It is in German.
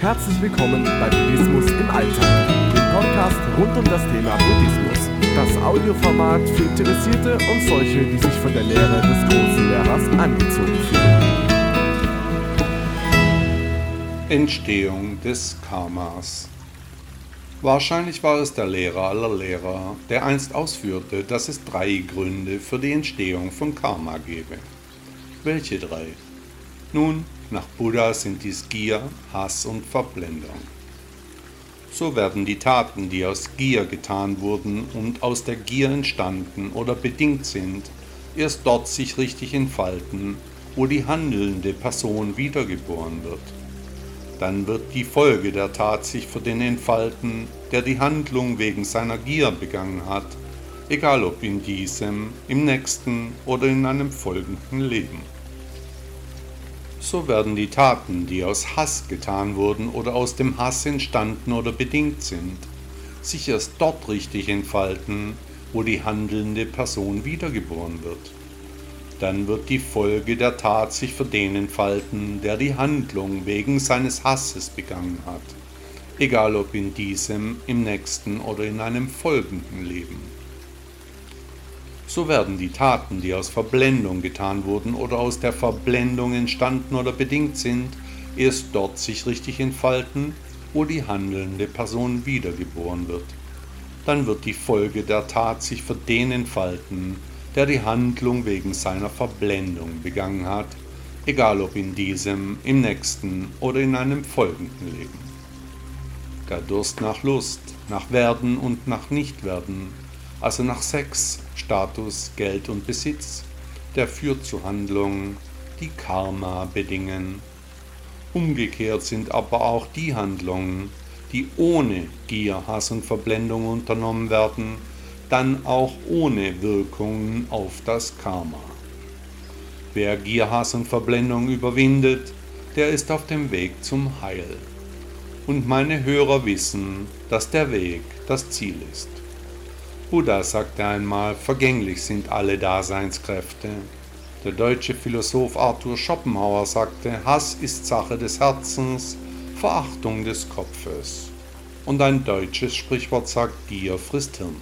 Herzlich willkommen bei Buddhismus im Alltag, dem Podcast rund um das Thema Buddhismus. Das Audioformat für Interessierte und solche, die sich von der Lehre des großen Lehrers angezogen fühlen. Entstehung des Karmas Wahrscheinlich war es der Lehrer aller Lehrer, der einst ausführte, dass es drei Gründe für die Entstehung von Karma gebe. Welche drei? Nun, nach Buddha sind dies Gier, Hass und Verblendung. So werden die Taten, die aus Gier getan wurden und aus der Gier entstanden oder bedingt sind, erst dort sich richtig entfalten, wo die handelnde Person wiedergeboren wird. Dann wird die Folge der Tat sich für den entfalten, der die Handlung wegen seiner Gier begangen hat, egal ob in diesem, im nächsten oder in einem folgenden Leben so werden die Taten, die aus Hass getan wurden oder aus dem Hass entstanden oder bedingt sind, sich erst dort richtig entfalten, wo die handelnde Person wiedergeboren wird. Dann wird die Folge der Tat sich für den entfalten, der die Handlung wegen seines Hasses begangen hat, egal ob in diesem, im nächsten oder in einem folgenden Leben so werden die Taten, die aus Verblendung getan wurden oder aus der Verblendung entstanden oder bedingt sind, erst dort sich richtig entfalten, wo die handelnde Person wiedergeboren wird. Dann wird die Folge der Tat sich für den entfalten, der die Handlung wegen seiner Verblendung begangen hat, egal ob in diesem, im nächsten oder in einem folgenden Leben. Der Durst nach Lust, nach Werden und nach Nichtwerden, also nach Sex, Status, Geld und Besitz, der führt zu Handlungen, die Karma bedingen. Umgekehrt sind aber auch die Handlungen, die ohne Gier, Hass und Verblendung unternommen werden, dann auch ohne Wirkungen auf das Karma. Wer Gier, Hass und Verblendung überwindet, der ist auf dem Weg zum Heil. Und meine Hörer wissen, dass der Weg das Ziel ist. Buddha sagte einmal, vergänglich sind alle Daseinskräfte. Der deutsche Philosoph Arthur Schopenhauer sagte, Hass ist Sache des Herzens, Verachtung des Kopfes. Und ein deutsches Sprichwort sagt, Gier frisst Hirn.